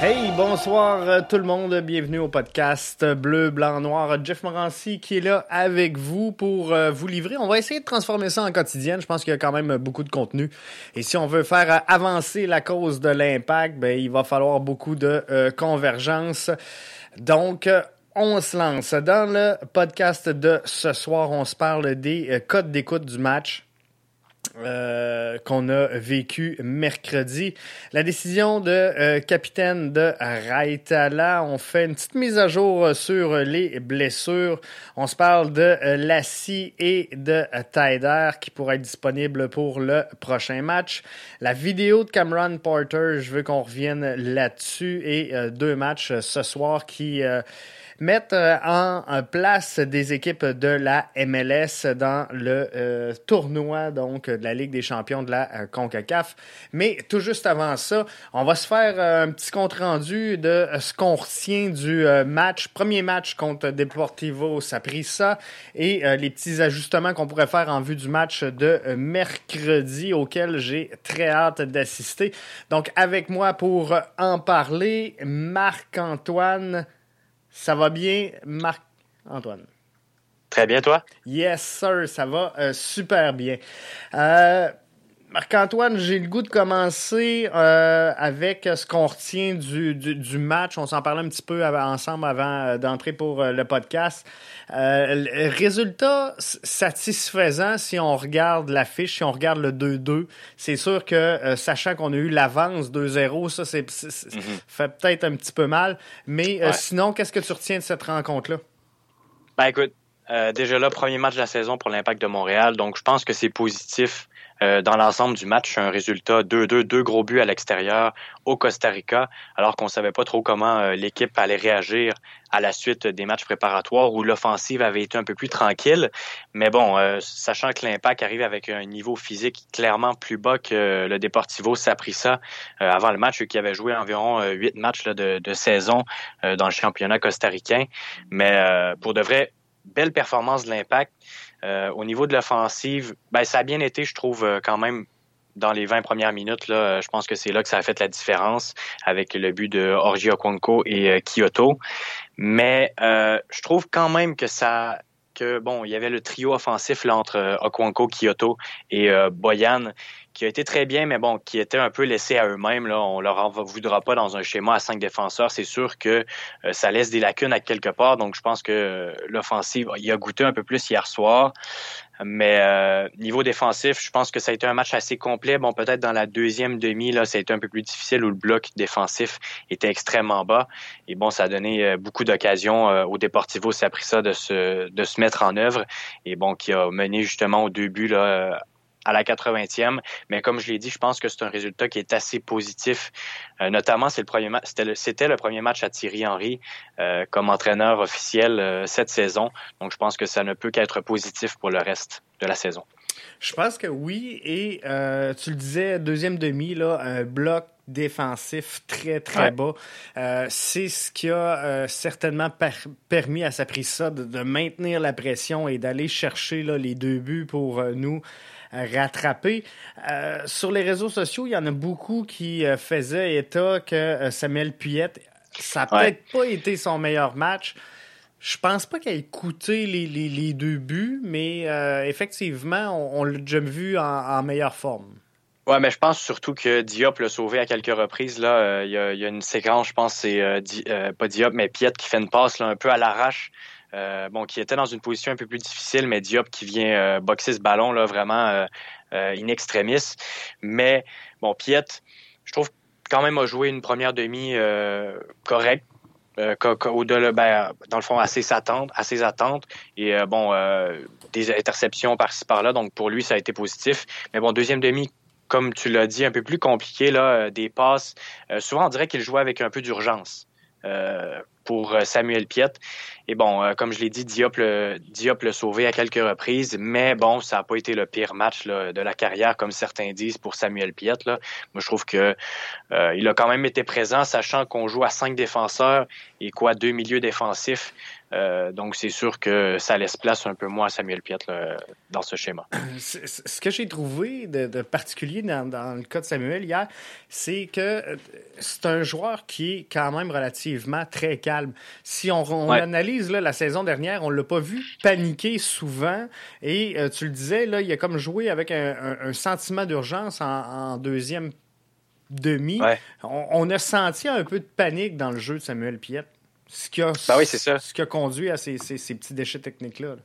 Hey, bonsoir euh, tout le monde, bienvenue au podcast Bleu, Blanc, Noir. Jeff Morancy qui est là avec vous pour euh, vous livrer. On va essayer de transformer ça en quotidienne. Je pense qu'il y a quand même beaucoup de contenu. Et si on veut faire euh, avancer la cause de l'impact, ben, il va falloir beaucoup de convergence. Donc, on se lance. Dans le podcast de ce soir, on se parle des codes d'écoute du match. Euh, qu'on a vécu mercredi. La décision de euh, capitaine de Raitala. On fait une petite mise à jour sur les blessures. On se parle de euh, Lassie et de Taider qui pourraient être disponibles pour le prochain match. La vidéo de Cameron Porter, je veux qu'on revienne là-dessus. Et deux matchs ce soir qui mettre euh, en place des équipes de la MLS dans le euh, tournoi donc de la Ligue des champions de la euh, CONCACAF. Mais tout juste avant ça, on va se faire un petit compte rendu de ce qu'on retient du match, premier match contre Deportivo Saprissa et les petits ajustements qu'on pourrait faire en vue du match de mercredi auquel j'ai très hâte d'assister. Donc avec moi pour en parler, Marc-Antoine ça va bien, Marc-Antoine? Très bien, toi? Yes, sir, ça va euh, super bien. Euh, Marc-Antoine, j'ai le goût de commencer euh, avec ce qu'on retient du, du, match. On s'en parlait un petit peu ensemble avant euh, d'entrer pour euh, le podcast. résultat satisfaisant si on regarde l'affiche, si on regarde le 2-2. C'est sûr que, sachant qu'on a eu l'avance 2-0, ça c'est, mm-hmm. fait peut-être un petit peu mal. Mais sinon, qu'est-ce que tu retiens de cette rencontre-là? Ben écoute, déjà là, premier match de la saison pour l'Impact de Montréal. Donc, je pense que c'est positif euh, dans l'ensemble du match, un résultat 2-2, deux gros buts à l'extérieur au Costa Rica, alors qu'on savait pas trop comment euh, l'équipe allait réagir à la suite des matchs préparatoires où l'offensive avait été un peu plus tranquille. Mais bon, euh, sachant que l'Impact arrive avec un niveau physique clairement plus bas que le Deportivo Saprissa avant le match, qui avait joué environ huit matchs de, de, saison dans le championnat costaricain. Mais pour de vrai, belle performance de l'Impact. Euh, au niveau de l'offensive, ben, ça a bien été, je trouve, euh, quand même dans les 20 premières minutes. Là, euh, je pense que c'est là que ça a fait la différence avec le but de Orgi Okonko et Kyoto. Mais je trouve quand même que ça que bon, il y avait le trio offensif entre Okonko, Kyoto et Boyan qui a été très bien, mais bon, qui était un peu laissé à eux-mêmes. Là. On leur en voudra pas dans un schéma à cinq défenseurs. C'est sûr que euh, ça laisse des lacunes à quelque part. Donc, je pense que euh, l'offensive, il a goûté un peu plus hier soir. Mais euh, niveau défensif, je pense que ça a été un match assez complet. Bon, peut-être dans la deuxième demi, là, ça a été un peu plus difficile où le bloc défensif était extrêmement bas. Et bon, ça a donné beaucoup d'occasions au Deportivo ça de se, de se mettre en œuvre. Et bon, qui a mené justement au début là, à la 80e. Mais comme je l'ai dit, je pense que c'est un résultat qui est assez positif. Euh, notamment, c'est le premier c'était le, premier match à Thierry Henry euh, comme entraîneur officiel euh, cette saison. Donc, je pense que ça ne peut qu'être positif pour le reste de la saison. Je pense que oui. Et tu le disais, deuxième demi, là, un bloc défensif très, très bas. c'est ce qui a certainement permis à Saprissa de, de, maintenir la pression et d'aller chercher là, les deux buts pour nous rattraper. Euh, sur les réseaux sociaux, il y en a beaucoup qui euh, faisaient état que euh, Samuel Puyette, ça n'a peut-être pas été son meilleur match. Je pense pas qu'il ait coûté les, deux buts, mais effectivement, on, l'a déjà vu en, meilleure forme. Ouais, mais je pense surtout que Diop l'a sauvé à quelques reprises. Là, il y, a, une séquence, je pense, c'est pas Diop, mais Piet qui fait une passe là, un peu à l'arrache. Euh, bon, qui était dans une position un peu plus difficile, mais Diop qui vient euh, boxer ce ballon là vraiment euh, in extremis. Mais bon, Piet, je trouve quand même a joué une première demi correcte. au-delà, ben, dans le fond, à ses attentes, à ses attentes, et bon, des interceptions par-ci par-là, donc pour lui, ça a été positif. Mais bon, deuxième demi, comme tu l'as dit, un peu plus compliqué, là, des passes. souvent, on dirait qu'il jouait avec un peu d'urgence pour Samuel Piet. Et bon, comme je l'ai dit, Diop l'a sauvé à quelques reprises, mais bon, ça n'a pas été le pire match de la carrière, comme certains disent, pour Samuel Piet. Moi, je trouve que il a quand même été présent, sachant qu'on joue à cinq défenseurs et quoi, deux milieux défensifs. Euh, donc, c'est sûr que ça laisse place un peu moins à Samuel Piet dans ce schéma. Ce que j'ai trouvé de, particulier dans, le cas de Samuel hier, c'est que euh, c'est un joueur qui est quand même relativement très calme. Si on, analyse la saison dernière, on l'a pas vu paniquer souvent. Et euh, tu le disais, là, il a comme joué avec un, sentiment d'urgence en, deuxième demi. On, a senti un peu de panique dans le jeu de Samuel Piet. Ce qui a, ben Ce qui a conduit à ces, petits déchets techniques-là.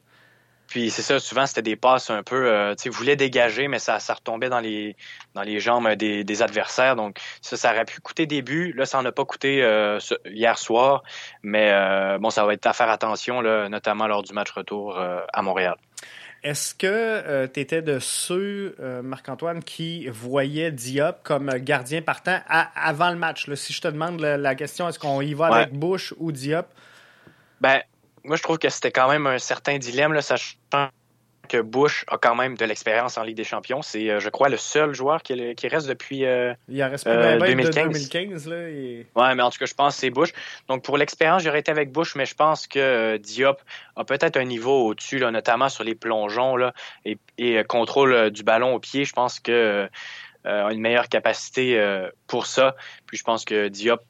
Puis c'est ça, souvent c'était des passes un peu, euh, tu sais, voulait dégager, mais ça, ça retombait dans les, dans les jambes des, adversaires. Donc ça, ça aurait pu coûter des buts. Là, ça n'en a pas coûté euh, hier soir, mais euh, bon, ça va être à faire attention, là, notamment lors du match retour à Montréal. Est-ce que euh, tu étais de ceux, euh, Marc-Antoine, qui voyaient Diop comme gardien partant avant le match? Si je te demande la, question, est-ce qu'on y va avec Bush ou Diop? Ben, moi, je trouve que c'était quand même un certain dilemme, là, sachant que Bush a quand même de l'expérience en Ligue des Champions. C'est, euh, je crois, le seul joueur qui, reste depuis euh, Il reste 2015. là, Ouais, mais en tout cas, je pense que c'est Bush. Donc, pour l'expérience, j'aurais été avec Bush, mais je pense que euh, Diop a peut-être un niveau au-dessus, notamment sur les plongeons là, et, contrôle du ballon au pied. Je pense que a une meilleure capacité pour ça. Puis je pense que Diop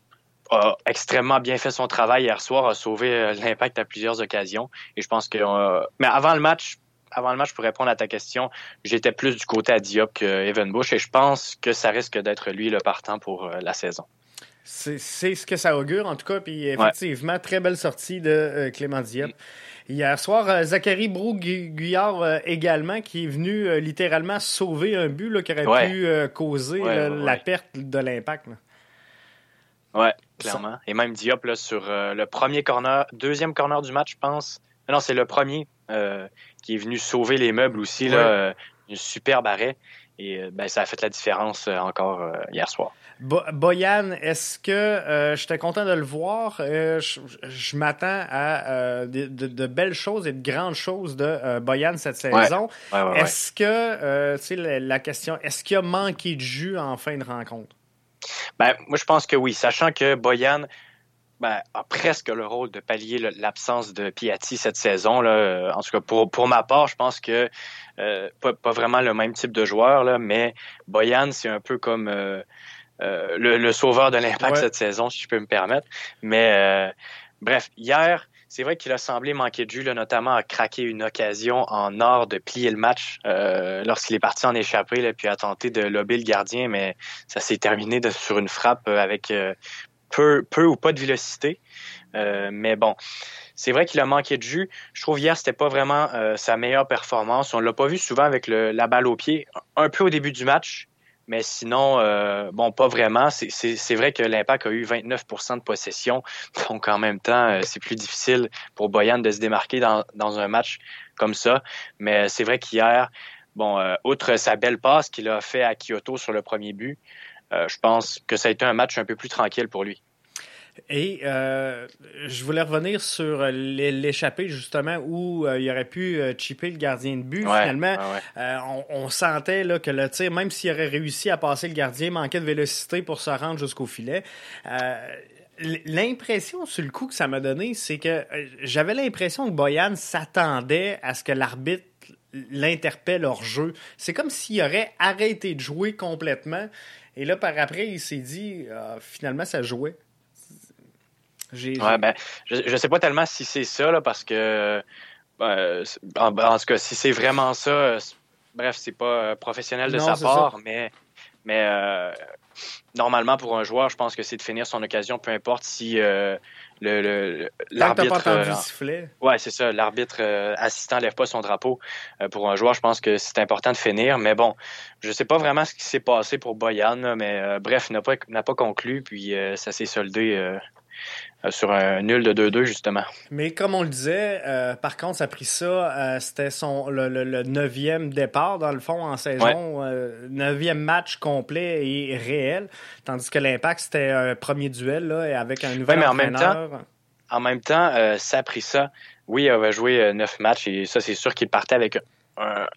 a extrêmement bien fait son travail hier soir, a sauvé l'impact à plusieurs occasions. Et je pense que. mais avant le match, avant le match, pour répondre à ta question, j'étais plus du côté à Diop que Evan Bush et je pense que ça risque d'être lui le partant pour euh, la saison. C'est ce que ça augure, en tout cas. Puis effectivement, très belle sortie de euh, Clément Diop. Hier soir, euh, Zachary Brou-Guyard également, qui est venu littéralement sauver un but qui aurait pu causer la perte de l'impact. Oui, clairement. Et même Diop sur le premier corner, deuxième corner du match, je pense. Non, c'est le premier qui est venu sauver les meubles aussi. Là, euh, un superbe arrêt. Et euh, ben, ça a fait la différence euh, encore hier soir. Boyan, est-ce que j'étais content de le voir? je, m'attends à de, belles choses et de grandes choses de Boyan cette saison. est-ce que, tu sais, la, question, est-ce qu'il a manqué de jus en fin de rencontre? Ben, moi, je pense que oui, sachant que Boyan ben, a presque le rôle de pallier l'absence de Piatti cette saison. Là. En tout cas, pour, pour ma part, je pense que euh, pas, vraiment le même type de joueur, là, mais Boyan, c'est un peu comme euh, euh, le, sauveur de l'impact cette saison, si je peux me permettre. Mais bref, hier, c'est vrai qu'il a semblé manquer de jus, notamment à craquer une occasion en or de plier le match lorsqu'il est parti en échappée, puis a tenté de lober le gardien, mais ça s'est terminé sur une frappe avec peu, ou pas de vélocité. Euh, mais bon, c'est vrai qu'il a manqué de jus. Je trouve hier c'était pas vraiment euh, sa meilleure performance. On l'a pas vu souvent avec la balle au pied, un peu au début du match, mais sinon, euh, bon, pas vraiment. C'est vrai que l'Impact a eu 29% de possession, donc en même temps, c'est plus difficile pour Boyan de se démarquer dans, dans un match comme ça. Mais c'est vrai qu'hier, bon, outre sa belle passe qu'il a fait à Kyoto sur le premier but, je pense que ça a été un match un peu plus tranquille pour lui. Et euh, je voulais revenir sur l'échappée, justement, où euh, il aurait pu chipper le gardien de but. Finalement, on, sentait là, que le tir, même s'il aurait réussi à passer le gardien, manquait de vélocité pour se rendre jusqu'au filet. L'impression sur le coup que ça m'a donné, c'est que j'avais l'impression que Boyan s'attendait à ce que l'arbitre l'interpelle hors jeu. C'est comme s'il aurait arrêté de jouer complètement et là, par après, il s'est dit, euh, finalement, ça jouait. Ouais, ben, je ne sais pas tellement si c'est ça, là, parce que, euh, en, tout cas, si c'est vraiment ça, euh, bref, c'est pas professionnel de sa part, mais, mais normalement, pour un joueur, je pense que c'est de finir son occasion, peu importe si le, l'arbitre. Euh, ouais, c'est ça. L'arbitre euh, assistant lève pas son drapeau. Euh, pour un joueur, je pense que c'est important de finir. Mais bon, je sais pas vraiment ce qui s'est passé pour Boyan, mais bref, n'a pas, n'a pas conclu, puis ça s'est soldé euh, sur un nul de 2-2, justement. Mais comme on le disait, euh, par contre, ça a pris ça, euh, c'était son le, neuvième départ, dans le fond, en saison. neuvième match complet et réel. Tandis que l'Impact, c'était un premier duel là, avec un nouvel ouais, mais En même temps, en même temps, euh, ça a pris ça. Oui, il avait joué neuf matchs et ça, c'est sûr qu'il partait avec un,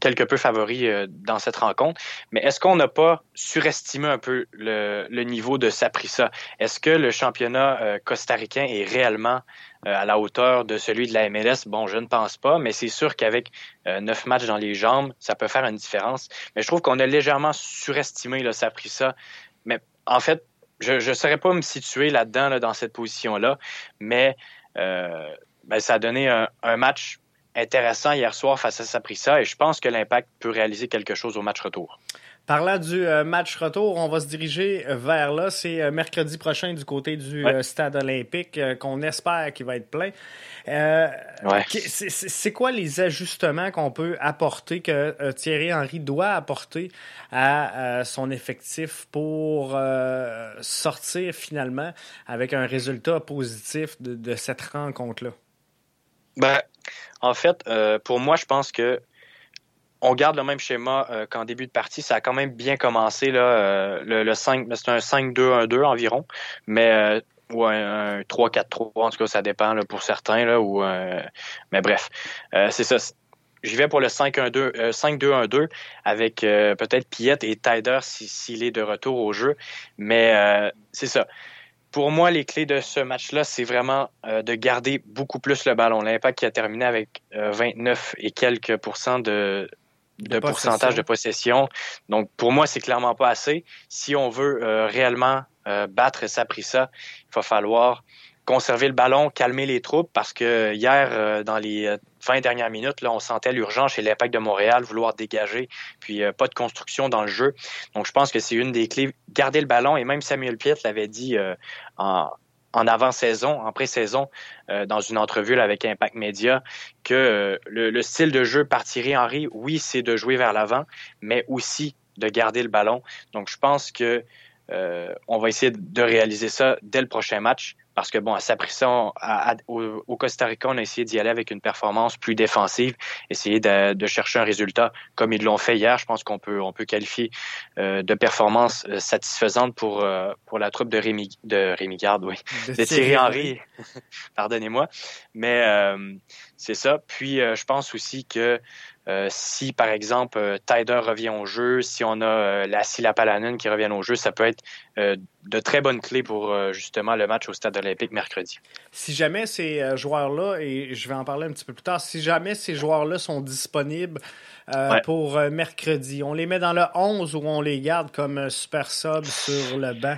quelque peu favori euh, dans cette rencontre. Mais est-ce qu'on n'a pas surestimé un peu le, niveau de Saprissa? Est-ce que le championnat euh, costaricain est réellement euh, à la hauteur de celui de la MLS? Bon, je ne pense pas, mais c'est sûr qu'avec neuf matchs dans les jambes, ça peut faire une différence. Mais je trouve qu'on a légèrement surestimé le Saprissa. Mais en fait, je ne saurais pas me situer là-dedans, dans cette position-là, mais ben, ça a donné un match intéressant hier soir face à Saprissa et je pense que l'Impact peut réaliser quelque chose au match retour. Parlant du euh, match retour, on va se diriger vers là. C'est euh, mercredi prochain du côté du euh, stade olympique qu'on espère qu'il va être plein. C'est quoi les ajustements qu'on peut apporter, que Thierry Henry doit apporter à son effectif pour sortir finalement avec un résultat positif de, de cette rencontre-là? Ben, en fait, euh, pour moi, je pense que on garde le même schéma euh, qu'en début de partie. Ça a quand même bien commencé euh, le, 5, c'est un 5-2-1-2 environ, mais ou un, 3-4-3, en tout cas, ça dépend pour certains. Ou, mais bref, c'est ça. J'y vais pour le 5-2-1-2 avec peut-être Piette et Tider s'il est de retour au jeu. Mais c'est ça pour moi, les clés de ce match-là, c'est vraiment euh, de garder beaucoup plus le ballon. L'Impact qui a terminé avec 29 euh, et quelques pourcents de, de, pourcentage de possession. Donc, pour moi, c'est clairement pas assez. Si on veut euh, réellement battre Saprissa, il va falloir conserver le ballon, calmer les troupes, parce que hier, euh, dans les 20 euh, dernières minutes, là, on sentait l'urgence chez l'Impact de Montréal, vouloir dégager, puis euh, pas de construction dans le jeu. Donc, je pense que c'est une des clés, garder le ballon, et même Samuel Piet l'avait dit en, avant-saison, en pré-saison, dans une entrevue avec Impact Media, que le, style de jeu par Thierry Henry, oui, c'est de jouer vers l'avant, mais aussi de garder le ballon. Donc, je pense que on va essayer de réaliser ça dès le prochain match. Parce que, bon, à Saprissa, au, Costa Rica, on a essayé d'y aller avec une performance plus défensive, essayer de, chercher un résultat comme ils l'ont fait hier. Je pense qu'on peut, on peut qualifier euh, de performance euh, satisfaisante pour, euh, pour la troupe de Rémi, de Rémi Garde, oui, de, Thierry Henry. Pardonnez-moi. Mais c'est ça. Puis, je pense aussi que euh, si, par exemple, euh, Tider revient au jeu, si on a euh, la Silapalanen qui revient au jeu, ça peut être de très bonnes clés pour justement le match au Stade olympique mercredi. Si jamais ces joueurs-là, et je vais en parler un petit peu plus tard, si jamais ces joueurs-là sont disponibles pour mercredi, on les met dans le 11 ou on les garde comme super sub sur le banc?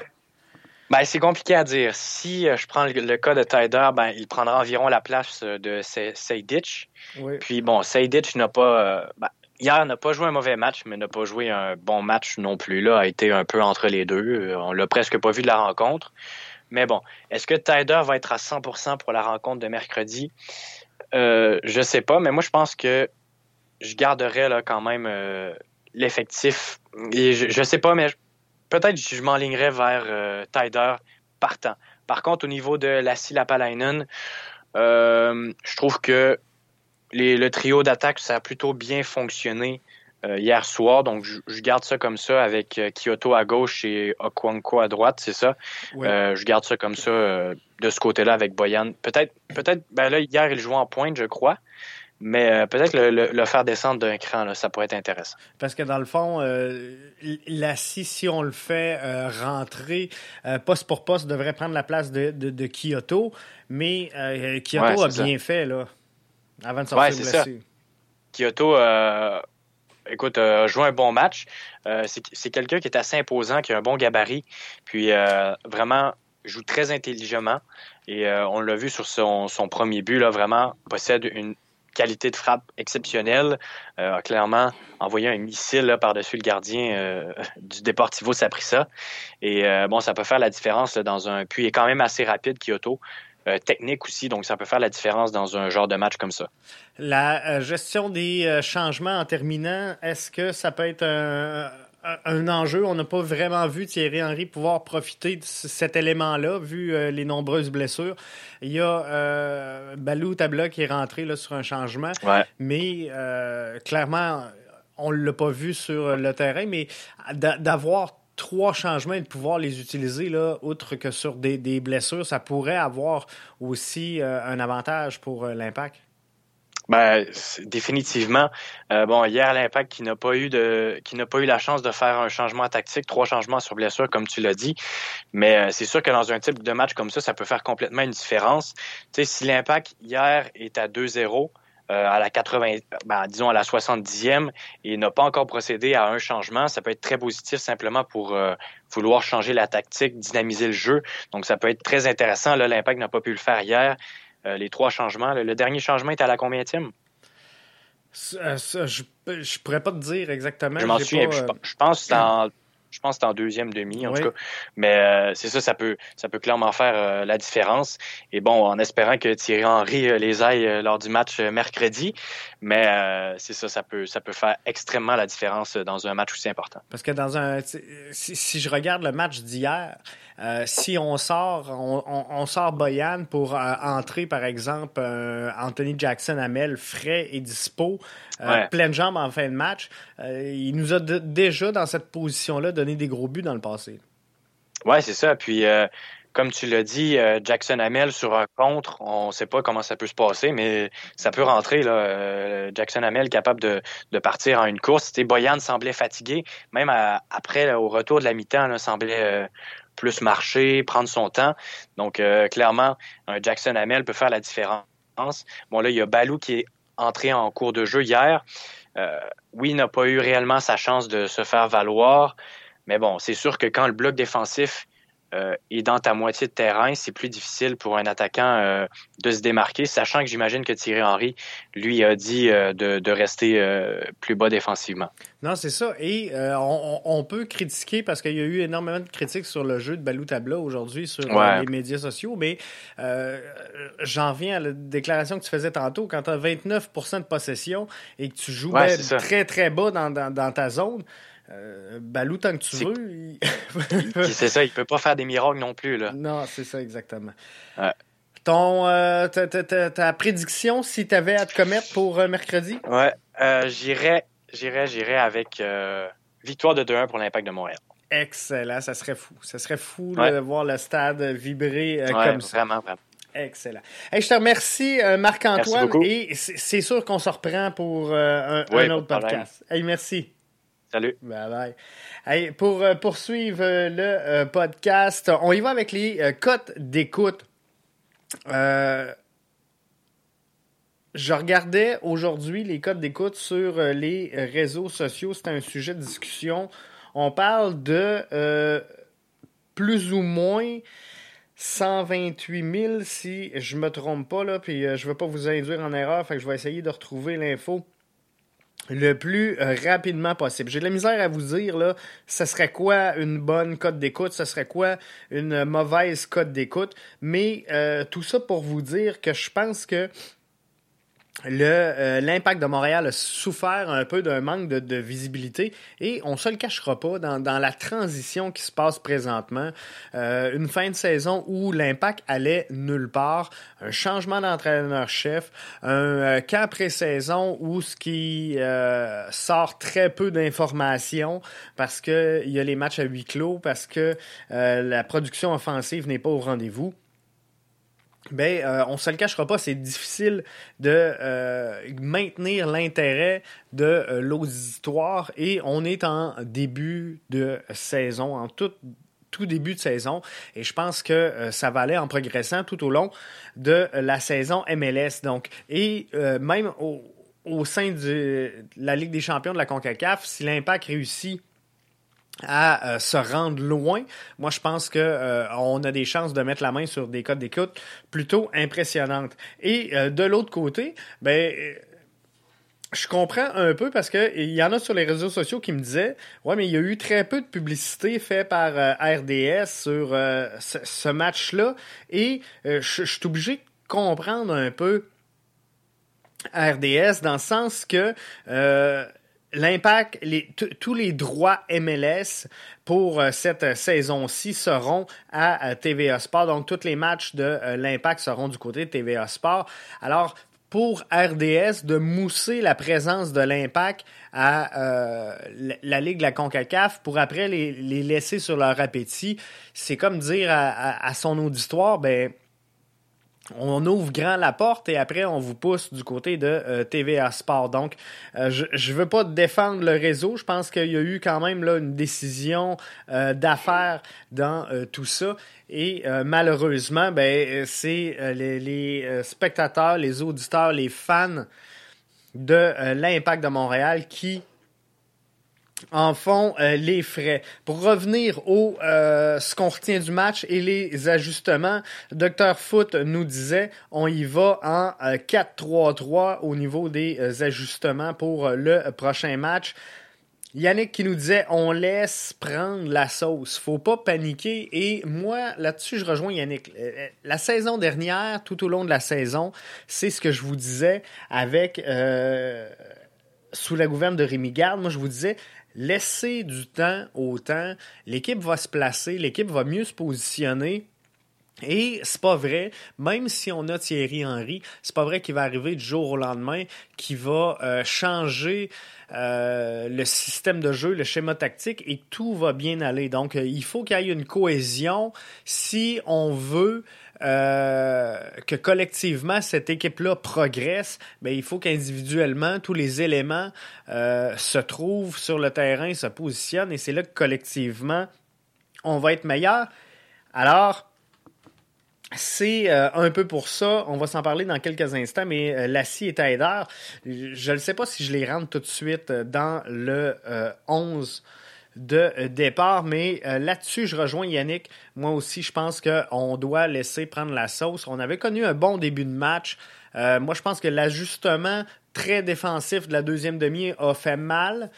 Ben, c'est compliqué à dire. Si je prends le, cas de Tider, ben, il prendra environ la place de Seyditch. Puis bon, Sejdic n'a pas. Euh, ben, hier, n'a pas joué un mauvais match, mais n'a pas joué un bon match non plus. Là, a été un peu entre les deux. Euh, on l'a presque pas vu de la rencontre. Mais bon, est-ce que Tider va être à 100% pour la rencontre de mercredi? Euh, je sais pas, mais moi, je pense que je garderai là, quand même euh, l'effectif. Je, je sais pas, mais peut-être je m'enlignerai vers euh, Tider partant. Par contre, au niveau de la Lapalainen, euh, je trouve que le trio d'attaque, ça a plutôt bien fonctionné hier soir. Donc, je, garde ça comme ça avec euh, Kyoto à gauche et Okwanko à droite, c'est ça? Euh, je garde ça comme ça de ce côté-là avec Boyan. Peut-être, peut-être, ben là, hier, il jouait en pointe, je crois. Mais peut-être le, faire descendre d'un cran, là, ça pourrait être intéressant. Parce que dans le fond, la si on le fait rentrer poste pour poste, devrait prendre la place de, de, Kyoto. Mais Kyoto a bien fait, là avant de sortir ouais, Ça. Kyoto, euh, écoute, a joué un bon match. Euh, c'est quelqu'un qui est assez imposant, qui a un bon gabarit, puis euh, vraiment joue très intelligemment. Et on l'a vu sur son, premier but, là, vraiment possède une qualité de frappe exceptionnelle. a clairement envoyé un missile par-dessus le gardien du Deportivo Saprissa. Et bon, ça peut faire la différence dans un. Puis il est quand même assez rapide, Kyoto. Euh, technique aussi, donc ça peut faire la différence dans un genre de match comme ça. La euh, gestion des euh, changements en terminant, est-ce que ça peut être un, enjeu? On n'a pas vraiment vu Thierry Henry pouvoir profiter de cet élément-là, vu les nombreuses blessures. Il y a Balou Tabla qui est rentré là, sur un changement, mais clairement, on ne l'a pas vu sur le terrain, mais d'avoir trois changements et de pouvoir les utiliser, là, outre que sur des, des blessures, ça pourrait avoir aussi un avantage pour l'impact? Ben, définitivement. Euh, bon, hier, l'Impact qui n'a pas eu de, qui n'a pas eu la chance de faire un changement tactique, trois changements sur blessure, comme tu l'as dit. Mais euh, c'est sûr que dans un type de match comme ça, ça peut faire complètement une différence. Tu sais, si l'Impact hier est à 2-0, euh, à la 80, ben, disons à la 70e et n'a pas encore procédé à un changement, ça peut être très positif simplement pour vouloir changer la tactique, dynamiser le jeu. Donc ça peut être très intéressant. Là, l'Impact n'a pas pu le faire hier. Euh, les trois changements. Le, dernier changement est à la combienième? Euh, je, je pourrais pas te dire exactement. Je m'en souviens. Euh, je, pense que c'est en je pense que c'est en deuxième demi, en tout cas. Mais euh, c'est ça, ça peut, ça peut clairement faire euh, la différence. Et bon, en espérant que Thierry Henry euh, les aille lors du match mercredi. Mais c'est ça, ça peut, ça peut faire extrêmement la différence dans un match aussi important. Parce que dans un, si, je regarde le match d'hier, si on sort, on, sort Boyan pour entrer, par exemple, Anthony Jackson Amel frais et dispo, pleine jambe en fin de match, il nous a déjà dans cette position-là donné des gros buts dans le passé. Oui, c'est ça. Puis, euh, comme tu l'as dit, euh, Jackson Hamel sur un contre, on ne sait pas comment ça peut se passer, mais ça peut rentrer. Là. Euh, Jackson Hamel capable de, partir en une course. Boyan semblait fatigué, même après, au retour de la mi-temps, semblait plus marcher, prendre son temps. Donc, clairement, Jackson Hamel peut faire la différence. Bon, là, il y a Balou qui est entré en cours de jeu hier. oui, il n'a pas eu réellement sa chance de se faire valoir. Mais bon, c'est sûr que quand le bloc défensif euh, est dans ta moitié de terrain, c'est plus difficile pour un attaquant euh, de se démarquer, sachant que j'imagine que Thierry Henry, lui, a dit euh, de, rester plus bas défensivement. Non, c'est ça. Et on, peut critiquer, parce qu'il y a eu énormément de critiques sur le jeu de Balou Tabla aujourd'hui sur les médias sociaux, mais j'en viens à la déclaration que tu faisais tantôt. Quand tu as 29% de possession et que tu joues très, très bas dans ta zone, euh, Balou, tant que tu veux. c'est ça, il peut pas faire des miracles non plus. Là. Non, c'est ça, exactement. Ton, euh, ta, prédiction, si tu avais à te commettre pour euh, mercredi? Ouais, j'irais, j'irais, j'irais avec victoire de 2-1 pour l'Impact de Montréal. Excellent, ça serait fou. Ça serait fou de voir le stade vibrer comme ça. Vraiment, vraiment. Excellent. je te remercie, Marc-Antoine. Et c'est sûr qu'on se reprend pour un, autre podcast. Hey, merci. Salut. Bye bye. pour euh, poursuivre euh, le euh, podcast, on y va avec les cotes d'écoute. je regardais aujourd'hui les codes d'écoute sur les réseaux sociaux. C'est un sujet de discussion. On parle de plus ou moins 128 000 si je me trompe pas là, puis je ne vais pas vous induire en erreur, fait que je vais essayer de retrouver l'info le plus euh, rapidement possible. J'ai de la misère à vous dire, là, ce serait quoi une bonne cote d'écoute, ce serait quoi une mauvaise cote d'écoute, mais euh, tout ça pour vous dire que je pense que euh, l'impact de Montréal a souffert un peu d'un manque de, visibilité et on se le cachera pas dans, la transition qui se passe présentement. Euh, une fin de saison où l'impact allait nulle part, un changement d'entraîneur-chef, un euh, camp pré-saison où ce qui sort très peu d'informations parce qu'il y a les matchs à huis clos, parce que la production offensive n'est pas au rendez-vous ben, euh, on se le cachera pas, c'est difficile de euh, maintenir l'intérêt de euh, l'auditoire et on est en début de saison, en tout, début de saison et je pense que ça va aller en progressant tout au long de la saison MLS. Donc, et même au, au sein de la Ligue des champions de la CONCACAF, si l'impact réussit à euh, se rendre loin. Moi, je pense que euh, on a des chances de mettre la main sur des codes d'écoute plutôt impressionnantes. Et euh, de l'autre côté, ben je comprends un peu parce que il y en a sur les réseaux sociaux qui me disaient ouais mais il y a eu très peu de publicité faite par RDS sur ce, match-là et je suis obligé de comprendre un peu RDS dans le sens que L'impact, tous les droits MLS pour euh, cette saison-ci seront à TVA Sport. Donc, tous les matchs de euh, l'Impact seront du côté de TVA Sport. Alors, pour RDS de mousser la présence de l'impact à euh, la Ligue de la CONCACAF pour après les, laisser sur leur appétit. C'est comme dire à, son auditoire, ben, on ouvre grand la porte et après on vous pousse du côté de euh, TVA Sport. Donc, euh, je ne veux pas défendre le réseau. Je pense qu'il y a eu quand même là, une décision euh, d'affaires dans tout ça. Et malheureusement, ben, c'est les, spectateurs, les auditeurs, les fans de l'Impact de Montréal qui en font euh, les frais. Pour revenir au euh, ce qu'on retient du match et les ajustements, Dr Foot nous disait on y va en 4-3-3 euh, au niveau des ajustements pour le prochain match. Yannick qui nous disait on laisse prendre la sauce, faut pas paniquer et moi là-dessus je rejoins Yannick. La saison dernière, tout au long de la saison, c'est ce que je vous disais avec sous la gouverne de Rémi Garde, moi je vous disais laissez du temps au temps. L'équipe va se placer, l'équipe va mieux se positionner. Et c'est pas vrai, même si on a Thierry Henry, c'est pas vrai qu'il va arriver du jour au lendemain, qu'il va euh, changer euh, le système de jeu, le schéma tactique et tout va bien aller. Donc, euh, il faut qu'il y ait une cohésion si on veut euh, que collectivement cette équipe-là progresse, ben, il faut qu'individuellement tous les éléments euh, se trouvent sur le terrain, se positionnent, et c'est là que collectivement on va être meilleur. Alors, c'est euh, un peu pour ça. On va s'en parler dans quelques instants, mais euh, Lassie et Taider, je ne sais pas si je les rentre tout de suite dans le 11 de euh, départ. Mais euh, là-dessus, je rejoins Yannick. Moi aussi, je pense qu'on doit laisser prendre la sauce. On avait connu un bon début de match. Euh, moi, je pense que l'ajustement très défensif de la deuxième demi a fait mal.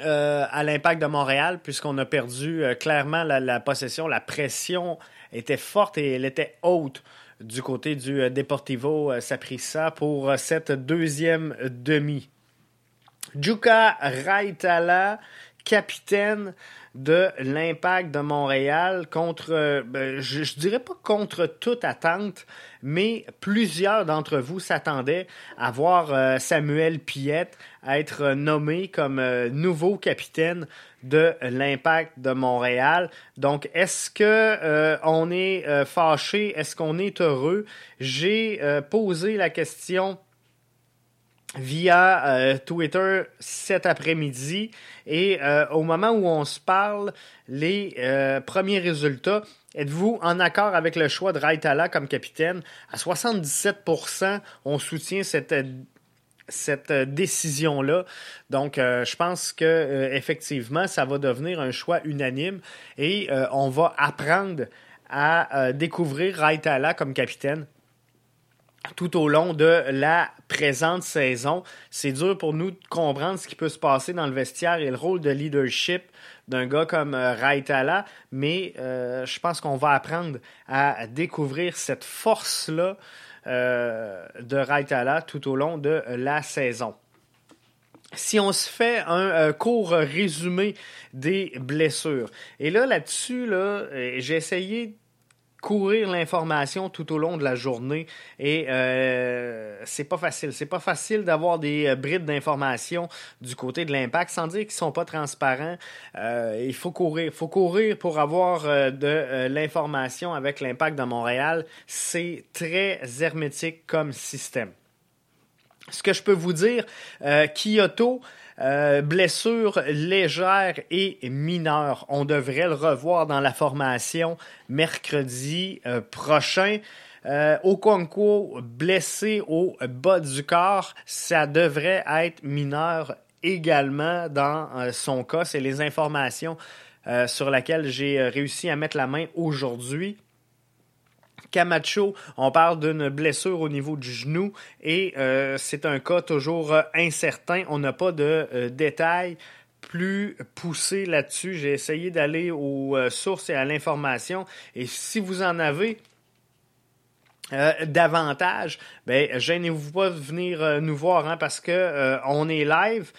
à l'impact de Montréal, puisqu'on a perdu clairement la, possession. La pression était forte et elle était haute du côté du Deportivo Saprissa pour cette deuxième demi. Juka Raitala, capitaine de l'Impact de Montréal contre, euh, ben, je, dirais pas contre toute attente, mais plusieurs d'entre vous s'attendaient à voir euh, Samuel Piette être nommé comme euh, nouveau capitaine de l'Impact de Montréal. Donc, est-ce que on est fâché? Est-ce qu'on est heureux? J'ai posé la question via euh, Twitter cet après-midi. Et euh, au moment où on se parle, les euh, premiers résultats, êtes-vous en accord avec le choix de Raitala comme capitaine? À 77%, on soutient cette, décision-là. Donc, je pense que effectivement, ça va devenir un choix unanime et on va apprendre à découvrir Raitala comme capitaine tout au long de la présente saison. C'est dur pour nous de comprendre ce qui peut se passer dans le vestiaire et le rôle de leadership d'un gars comme euh, Raitala, mais euh, je pense qu'on va apprendre à découvrir cette force-là euh, de Raitala tout au long de la saison. Si on se fait un court résumé des blessures, et là, là-dessus, là, j'ai essayé courir l'information tout au long de la journée et euh, c'est pas facile. C'est pas facile d'avoir des euh, brides d'informations du côté de l'impact sans dire qu'ils sont pas transparents. Euh, il faut courir, faut courir pour avoir euh, de l'information avec l'impact de Montréal. C'est très hermétique comme système. Ce que je peux vous dire, Kyoto euh, blessure légère et mineure. On devrait le revoir dans la formation mercredi euh, prochain. Euh, Okonkwo blessé au bas du corps, ça devrait être mineur également dans euh, son cas. C'est les informations sur lesquelles j'ai réussi à mettre la main aujourd'hui. Camacho, on parle d'une blessure au niveau du genou et euh, c'est un cas toujours euh, incertain. On n'a pas de euh, détails plus poussés là-dessus. J'ai essayé d'aller aux sources et à l'information et si vous en avez davantage, ben gênez-vous pas de venir nous voir hein, parce que on est live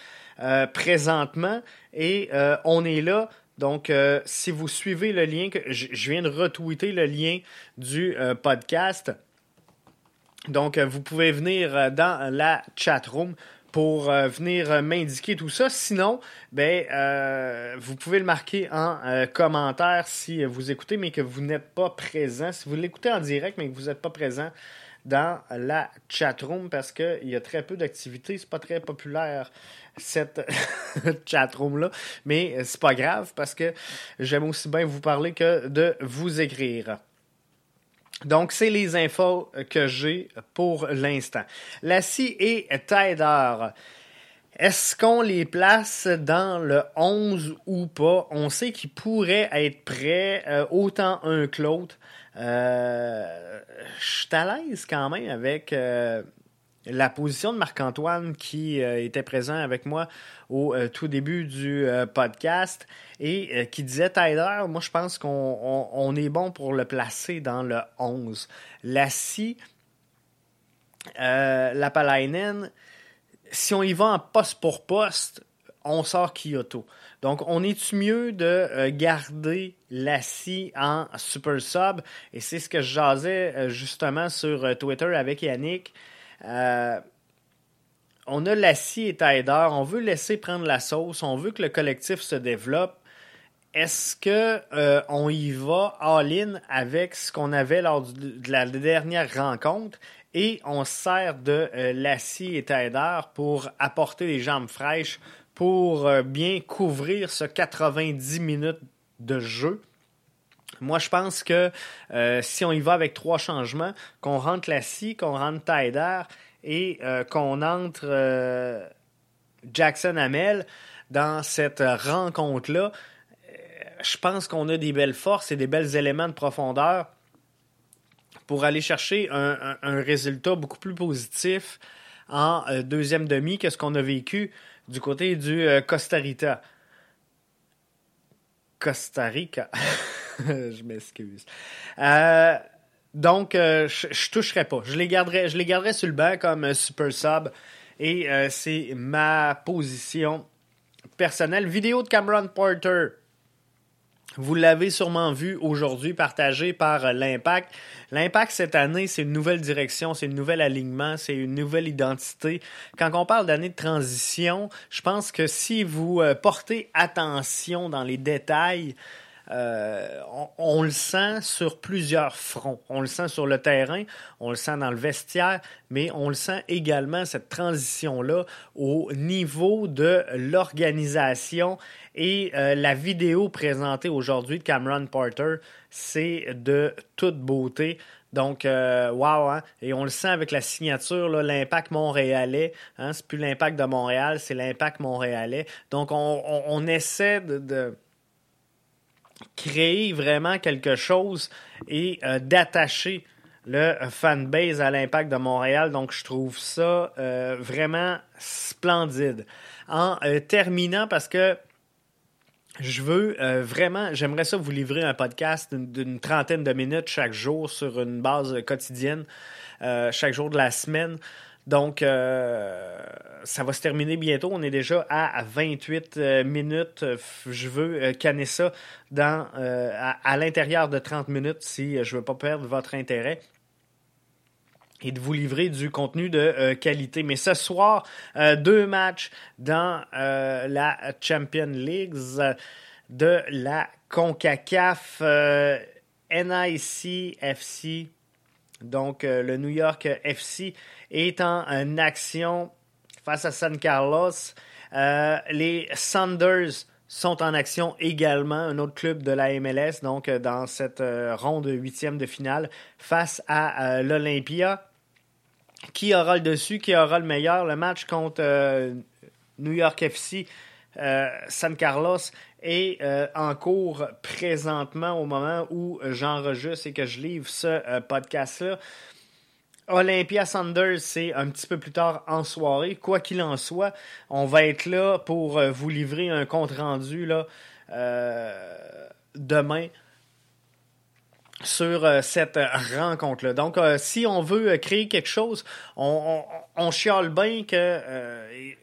présentement et on est là donc, euh, si vous suivez le lien, je viens de retweeter le lien du euh, podcast, Donc, vous pouvez venir dans la chat room pour venir m'indiquer tout ça. Sinon, ben, vous pouvez le marquer en commentaire si vous écoutez, mais que vous n'êtes pas présent. Si vous l'écoutez en direct, mais que vous n'êtes pas présent, dans la chatroom parce qu'il y a très peu d'activités. C'est pas très populaire cette chatroom-là. Mais c'est pas grave parce que j'aime aussi bien vous parler que de vous écrire. Donc, c'est les infos que j'ai pour l'instant. La scie et Tider. Est-ce qu'on les place dans le 11 ou pas? On sait qu'ils pourraient être prêts, euh, autant un que l'autre. Euh, je suis à l'aise quand même avec euh, la position de Marc-Antoine qui euh, était présent avec moi au tout début du podcast et qui disait Tyler, moi je pense qu'on est bon pour le placer dans le 11. La scie, la Palainen, si on y va en poste pour poste, on sort Kyoto. Donc, on est-tu mieux de euh, garder la scie en super sub? Et c'est ce que je jasais euh, justement sur euh, Twitter avec Yannick. on a la scie et Tider, on veut laisser prendre la sauce, on veut que le collectif se développe. Est-ce que on y va all-in avec ce qu'on avait lors de la dernière rencontre? Et on sert de la scie et Tider pour apporter les jambes fraîches pour euh, bien couvrir ce 90 minutes de jeu. Moi, je pense que euh, si on y va avec trois changements, qu'on rentre la scie, qu'on rentre Tyder et euh, qu'on entre Jackson Hamel dans cette rencontre-là, je pense qu'on a des belles forces et des belles éléments de profondeur pour aller chercher un résultat beaucoup plus positif en deuxième demi que ce qu'on a vécu du côté du euh, Costa Rica. Costa Rica. je m'excuse. Euh, donc, euh, je, ne toucherai pas. Je les garderai, je les garderai sur le banc comme super sub. Et c'est ma position personnelle. Vidéo de Cameron Porter. Vous l'avez sûrement vu aujourd'hui, partagé par euh, l'Impact. L'Impact cette année, c'est une nouvelle direction, c'est un nouvel alignement, c'est une nouvelle identité. Quand on parle d'année de transition, je pense que si vous euh, portez attention dans les détails, euh, on, le sent sur plusieurs fronts. On le sent sur le terrain, on le sent dans le vestiaire, mais on le sent également, cette transition-là, au niveau de l'organisation. Et euh, la vidéo présentée aujourd'hui de Cameron Porter, c'est de toute beauté. Donc, euh, wow, hein? et on le sent avec la signature, l'impact montréalais. Hein? C'est plus l'impact de Montréal, c'est l'impact montréalais. Donc, on, essaie de créer vraiment quelque chose et euh, d'attacher le fanbase à l'impact de Montréal. Donc, je trouve ça euh, vraiment splendide. En euh, terminant, parce que je veux vraiment, j'aimerais ça vous livrer un podcast d'une trentaine de minutes chaque jour sur une base quotidienne, chaque jour de la semaine. Donc, euh, ça va se terminer bientôt. On est déjà à 28 euh, minutes. Je veux euh, canner ça dans, à, l'intérieur de 30 minutes si je ne veux pas perdre votre intérêt et de vous livrer du contenu de qualité. Mais ce soir, deux matchs dans la Champion League de la CONCACAF NIC FC. Donc, le New York FC est en, action face à San Carlos. Euh, les Sanders sont en action également, un autre club de la MLS, donc euh, dans cette euh, ronde huitième de finale face à l'Olympia. Qui aura le dessus, qui aura le meilleur? Le match contre New York FC, San Carlos est en cours présentement au moment où j'enregistre et que je livre ce podcast-là. Olympia Sanders, c'est un petit peu plus tard en soirée. Quoi qu'il en soit, on va être là pour euh, vous livrer un compte rendu euh, demain sur euh, cette rencontre-là. Donc, si on veut créer quelque chose, on, on, chiale bien que...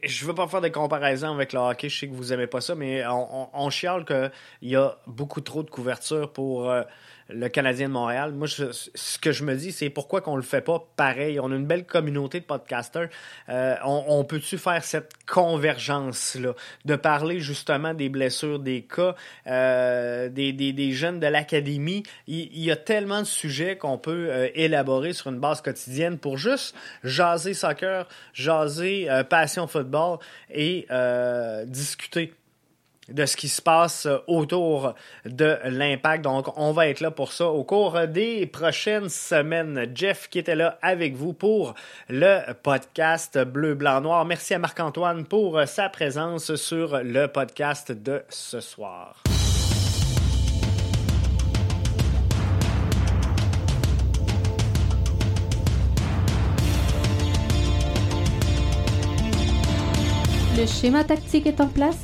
je veux pas faire de comparaison avec le hockey, je sais que vous n'aimez pas ça, mais on, on chiale qu'il y a beaucoup trop de couverture pour le Canadien de Montréal. Moi, ce que je me dis, c'est pourquoi qu'on le fait pas pareil? On a une belle communauté de podcasters. Euh, on, peut-tu faire cette convergence-là, de parler justement des blessures, des cas, euh, des, des, des, jeunes de l'académie. Il, y a tellement de sujets qu'on peut euh, élaborer sur une base quotidienne pour juste jaser soccer, jaser passion football et discuter de ce qui se passe autour de l'impact. Donc, on va être là pour ça au cours des prochaines semaines. Jeff qui était là avec vous pour le podcast Bleu, Blanc, Noir. Merci à Marc-Antoine pour sa présence sur le podcast de ce soir. Le schéma tactique est en place